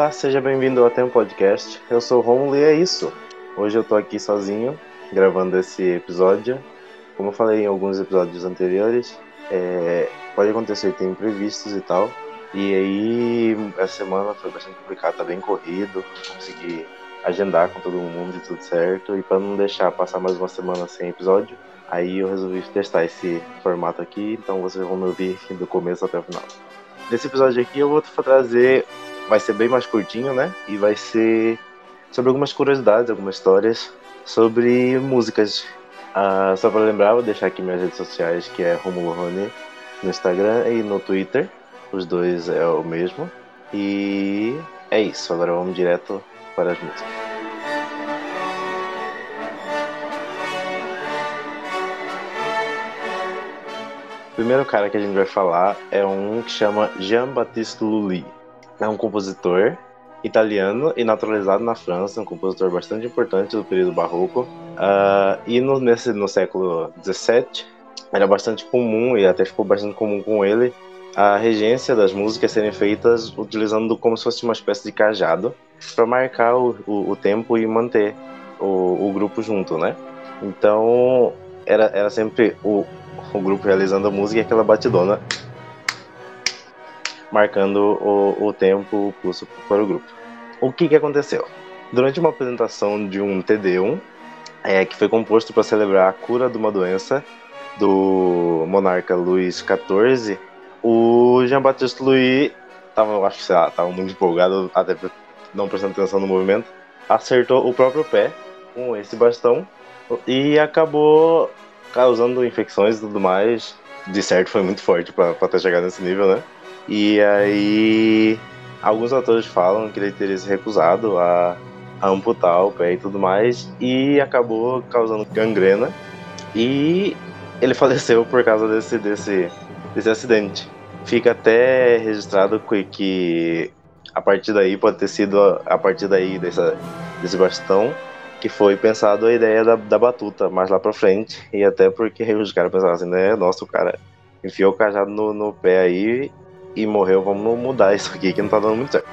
Olá, seja bem-vindo ao Tempo Podcast. Eu sou o Romulo e é isso. Hoje eu tô aqui sozinho, gravando esse episódio. Como eu falei em alguns episódios anteriores, é, pode acontecer, tem imprevistos e tal. E aí, essa semana foi bastante complicado, tá bem corrido, consegui agendar com todo mundo e tudo certo. E para não deixar passar mais uma semana sem episódio, aí eu resolvi testar esse formato aqui, então vocês vão me ouvir do começo até o final. Nesse episódio aqui eu vou trazer, vai ser bem mais curtinho, né? E vai ser sobre algumas curiosidades, algumas histórias sobre músicas. Ah, só para lembrar, vou deixar aqui minhas redes sociais, que é Romulo Rony no Instagram e no Twitter. Os dois é o mesmo. E é isso. Agora vamos direto para as músicas. O primeiro cara que a gente vai falar é um que chama Jean-Baptiste Lully. É um compositor italiano e naturalizado na França, um compositor bastante importante do período barroco. Uh, e no, nesse, no século XVII era bastante comum, e até ficou bastante comum com ele, a regência das músicas serem feitas utilizando como se fosse uma espécie de cajado para marcar o, o, o, tempo e manter o, o, grupo junto, né? Então era, era sempre o, o grupo realizando a música e aquela batidona marcando o, o tempo, o pulso para o grupo. O que, que aconteceu? Durante uma apresentação de um TD1, é, que foi composto para celebrar a cura de uma doença do monarca Luís XIV, o Jean-Baptiste Louis estava, acho que sei lá, tava muito empolgado, até não prestando atenção no movimento, acertou o próprio pé com esse bastão e acabou causando infecções e tudo mais. De certo, foi muito forte para ter chegado nesse nível, né? E aí, alguns atores falam que ele teria se recusado a, a amputar o pé e tudo mais, e acabou causando gangrena. E ele faleceu por causa desse, desse, desse acidente. Fica até registrado que a partir daí pode ter sido a partir daí dessa, desse bastão que foi pensado a ideia da, da batuta mais lá pra frente. E até porque os caras pensavam assim, né? Nossa, o cara enfiou o cajado no, no pé aí e morreu, vamos mudar isso aqui que não tá dando muito certo.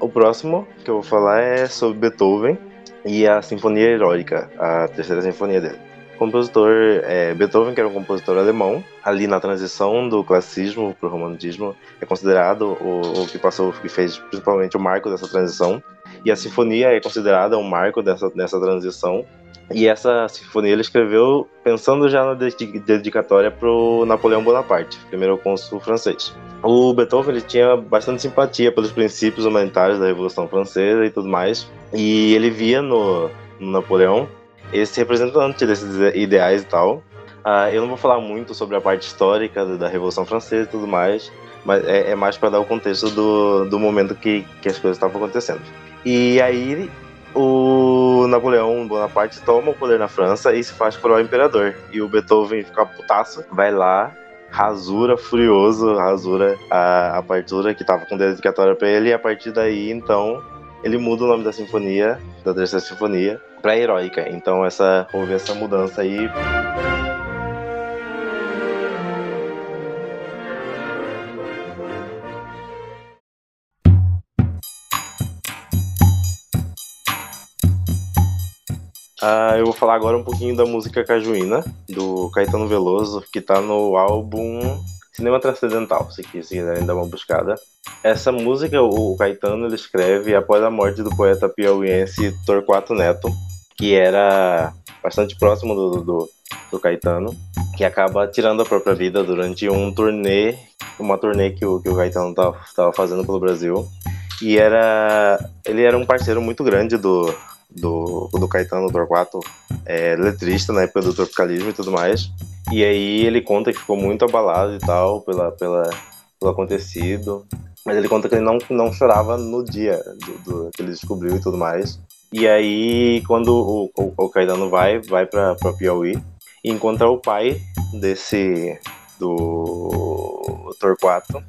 O próximo que eu vou falar é sobre Beethoven, e a Sinfonia Heróica, a terceira sinfonia dele. Compositor é, Beethoven, que era um compositor alemão, ali na transição do classicismo para o romantismo, é considerado o, o que passou, que fez principalmente o marco dessa transição. E a sinfonia é considerada um marco dessa, dessa transição. E essa sinfonia ele escreveu pensando já na dedicatória para o Napoleão Bonaparte, primeiro cônsul francês. O Beethoven ele tinha bastante simpatia pelos princípios humanitários da Revolução Francesa e tudo mais, e ele via no, no Napoleão esse representante desses ideais e tal. Uh, eu não vou falar muito sobre a parte histórica da Revolução Francesa e tudo mais, mas é, é mais para dar o contexto do, do momento que, que as coisas estavam acontecendo. E aí o Napoleão Bonaparte toma o poder na França e se faz coroar imperador. E o Beethoven fica putaço, vai lá rasura furioso, rasura a, a partitura que tava com dedicatória para ele, e a partir daí, então, ele muda o nome da sinfonia, da terceira sinfonia, para heróica. Então, essa houve essa mudança aí. Uh, eu vou falar agora um pouquinho da música Cajuína, do Caetano Veloso, que tá no álbum Cinema Transcendental, se quiserem dar uma buscada. Essa música, o Caetano ele escreve após a morte do poeta piauiense Torquato Neto, que era bastante próximo do, do, do Caetano, que acaba tirando a própria vida durante um turnê, uma turnê que o, que o Caetano estava fazendo pelo Brasil. E era, ele era um parceiro muito grande do, do, do Caetano Torquato, é, letrista época do tropicalismo e tudo mais. E aí ele conta que ficou muito abalado e tal pela, pela, pelo acontecido. Mas ele conta que ele não, não chorava no dia do, do que ele descobriu e tudo mais. E aí, quando o, o, o Caetano vai, vai pra, pra Piauí e encontra o pai desse. do Torquato,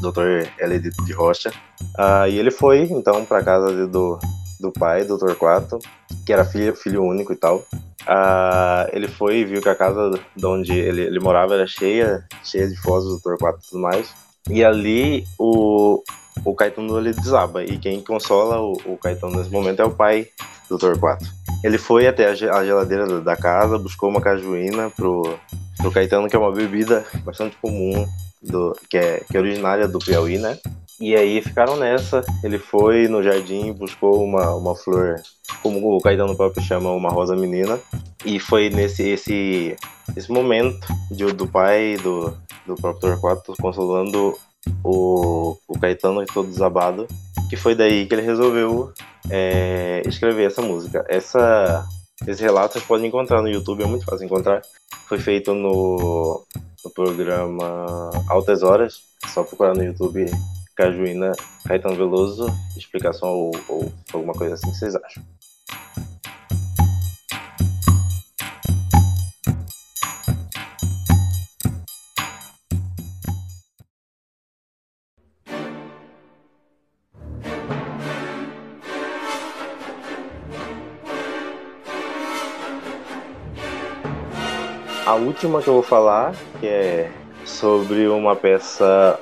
Dr. L. de Rocha. Uh, e ele foi, então, pra casa de, do, do pai, do Torquato, que era filho, filho único e tal. Uh, ele foi e viu que a casa de onde ele, ele morava era cheia, cheia de fotos do Torquato e tudo mais. E ali o, o Caetano ele desaba. E quem consola o, o Caetano nesse momento é o pai do Torquato. Ele foi até a geladeira da casa, buscou uma cajuína pro, pro Caetano, que é uma bebida bastante comum, do, que, é, que é originária do Piauí, né? E aí ficaram nessa. Ele foi no jardim, buscou uma, uma flor, como o Caetano próprio chama, uma rosa menina. E foi nesse esse, esse momento de, do pai do, do próprio Torquato consolando o, o Caetano todo desabado, que foi daí que ele resolveu é, escrever essa música. Essa, esse relato vocês podem encontrar no YouTube, é muito fácil encontrar. Foi feito no, no programa Altas Horas, só procurar no YouTube Cajuína Caetano Veloso, explicação ou, ou alguma coisa assim, vocês acham? A última que eu vou falar, que é sobre uma peça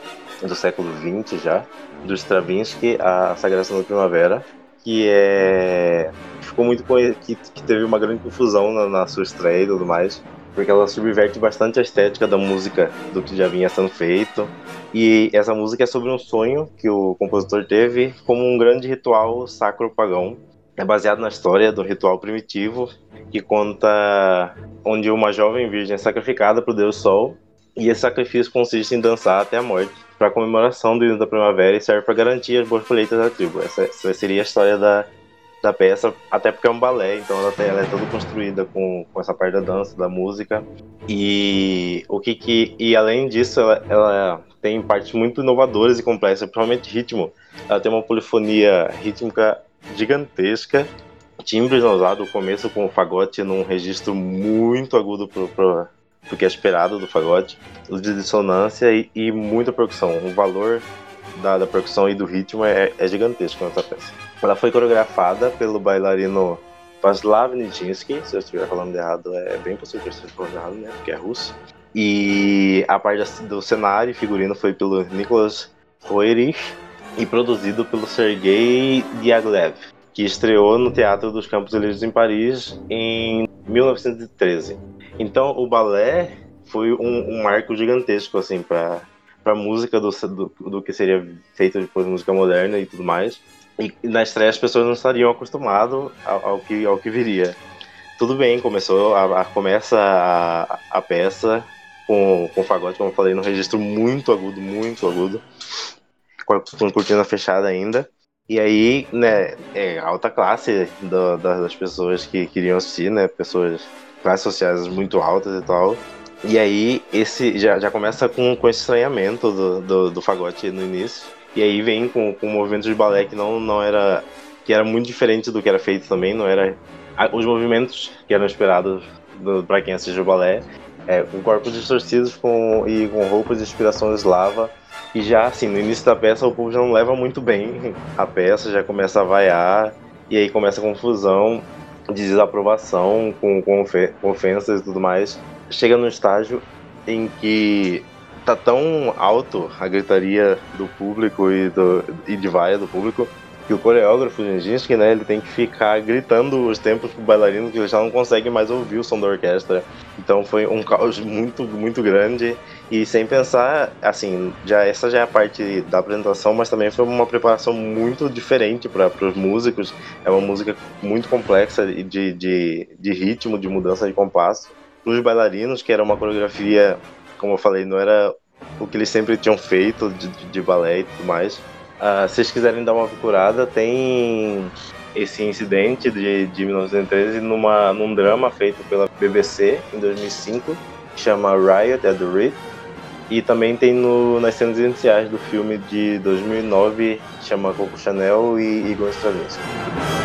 do século XX já, do Stravinsky, A Sagração da Primavera, que é ficou muito que, que teve uma grande confusão na, na, sua estreia e tudo mais, porque ela subverte bastante a estética da música do que já vinha sendo feito. E essa música é sobre um sonho que o compositor teve como um grande ritual sacro pagão. É baseado na história do ritual primitivo que conta onde uma jovem virgem é sacrificada para o deus Sol e esse sacrifício consiste em dançar até a morte para comemoração do hino da primavera e serve para garantir as boas colheitas da tribo. Essa, essa, seria a história da, da peça, até porque é um balé, então ela, tem, ela é toda construída com, com essa parte da dança, da música. E o que, que e além disso, ela, ela tem partes muito inovadoras e complexas, principalmente ritmo. Ela tem uma polifonia rítmica gigantesca timbres usados, começo com o fagote num registro muito agudo pro, pro que é esperado do fagote, de dissonância e, e muita percussão. O valor da, da, percussão e do ritmo é, é gigantesco nessa peça. Ela foi coreografada pelo bailarino Vaslav Nijinsky, se eu estiver falando errado, é bem possível que eu esteja falando errado, né, porque é russo. E a parte do cenário e figurino foi pelo Nicolas Roerich e produzido pelo Sergei Diaghilev que estreou no Teatro dos Campos Elíseos em Paris em 1913. Então, o balé foi um, um marco gigantesco assim para para música do, do, do, que seria feito depois de música moderna e tudo mais. E na estreia as pessoas não estariam acostumadas ao, ao, que ao que viria. Tudo bem, começou a, a começa a, a, peça com com fagote, como eu falei, num registro muito agudo, muito agudo, com a cortina fechada ainda. E aí, né, é alta classe do, das pessoas que queriam assistir, né? Pessoas, classes sociais muito altas e tal. E aí, esse já, já começa com, com esse estranhamento do, do, do fagote no início. E aí vem com, com um movimento de balé que não, não era. que era muito diferente do que era feito também, não era. Os movimentos que eram esperados para quem assiste o balé, é, com corpos distorcidos com, e com roupas de inspiração eslava e já, assim, no início da peça o povo já não leva muito bem a peça, já começa a vaiar, e aí começa a confusão de desaprovação com, com, ofensas e tudo mais. Chega no estágio em que tá tão alto a gritaria do público e, do, e de vaia do público que o coreógrafo Nijinsky, né, ele tem que ficar gritando os tempos pro bailarino que ele já não consegue mais ouvir o som da orquestra. Então foi um caos muito, muito grande e sem pensar, assim, já essa já é a parte da apresentação, mas também foi uma preparação muito diferente para os músicos. É uma música muito complexa de, de, de ritmo, de mudança de compasso. Para os bailarinos, que era uma coreografia, como eu falei, não era o que eles sempre tinham feito de, de balé e tudo mais Uh, se vocês quiserem dar uma procurada, tem esse incidente de, de 1913 numa, num drama feito pela BBC em 2005, que chama Riot at the Ritz. E também tem no, nas cenas iniciais do filme de 2009, chama Coco Chanel e Igor Stravinsky.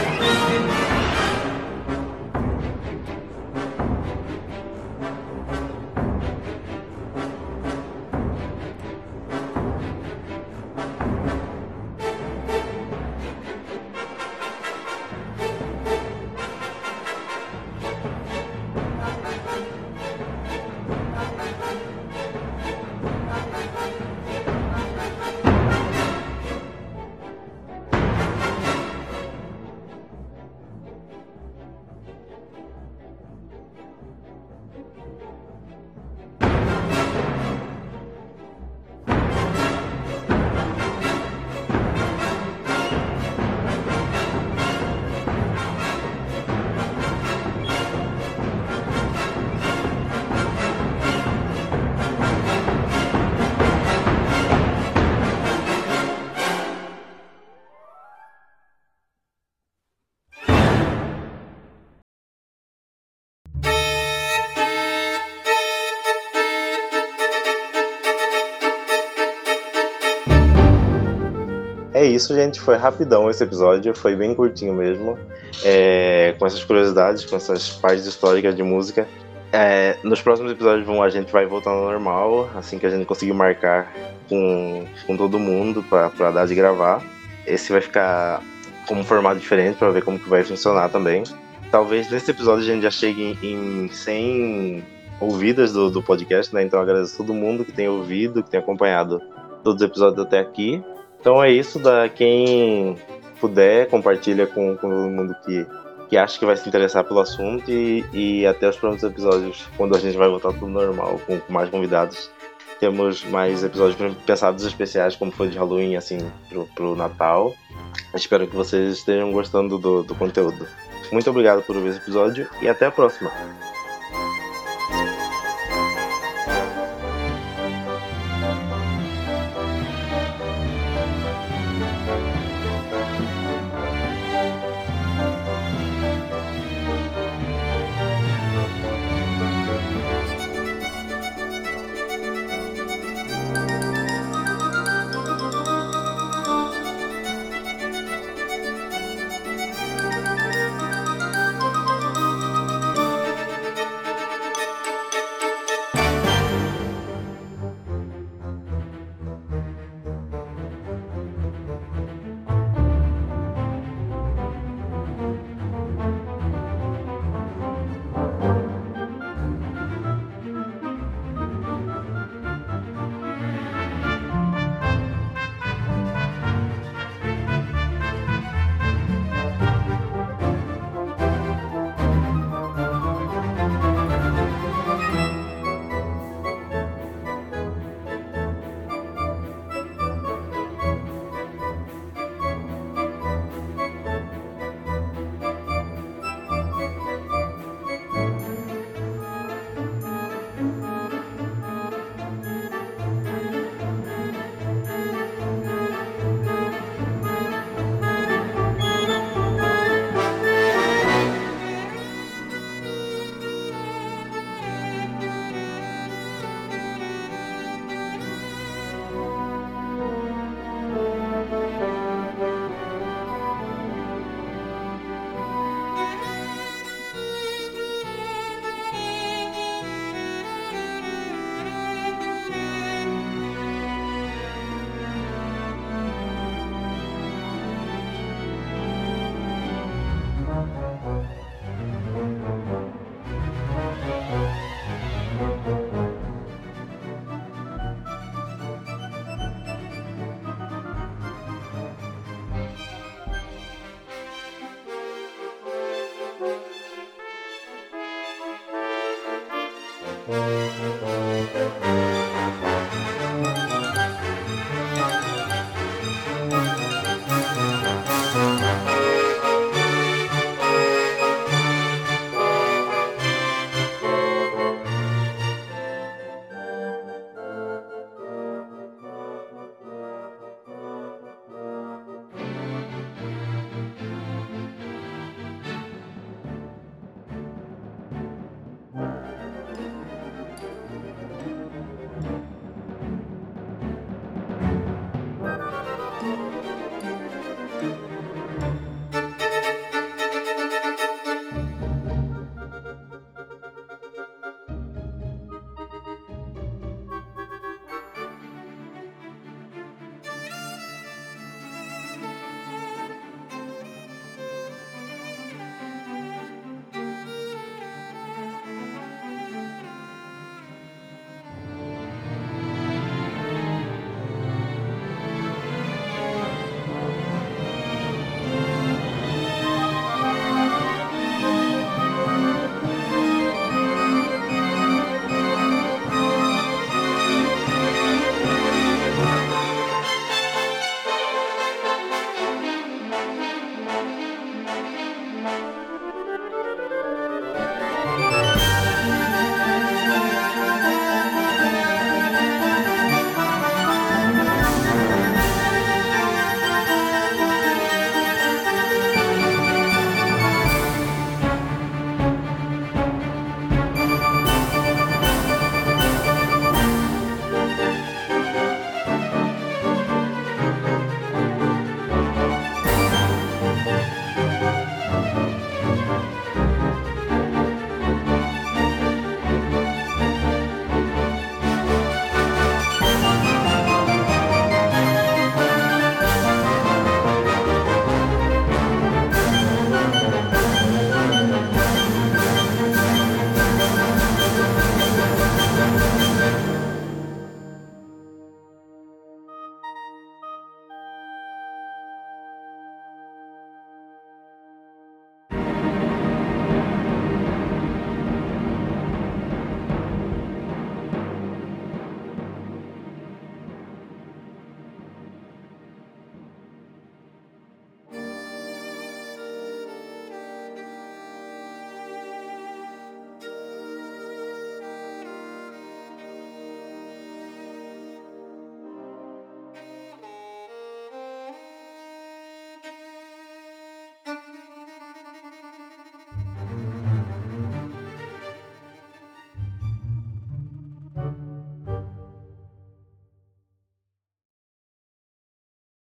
Isso, gente. Foi rapidão esse episódio, foi bem curtinho mesmo. É, com essas curiosidades, com essas partes históricas de música. É, nos próximos episódios a gente vai voltar ao normal, assim que a gente conseguir marcar com, com todo mundo para dar de gravar. Esse vai ficar com um formato diferente para ver como que vai funcionar também. Talvez nesse episódio a gente já chegue em, em 100 ouvidas do, do podcast, né? Então agradeço a todo mundo que tem ouvido, que tem acompanhado todos os episódios até aqui. Então é isso, da quem puder, compartilha com, com todo mundo que, que acha que vai se interessar pelo assunto e, e até os próximos episódios, quando a gente vai voltar tudo normal, com, com mais convidados. Temos mais episódios pensados especiais, como foi de Halloween, assim, pro, pro Natal. Espero que vocês estejam gostando do, do conteúdo. Muito obrigado por ouvir esse episódio e até a próxima.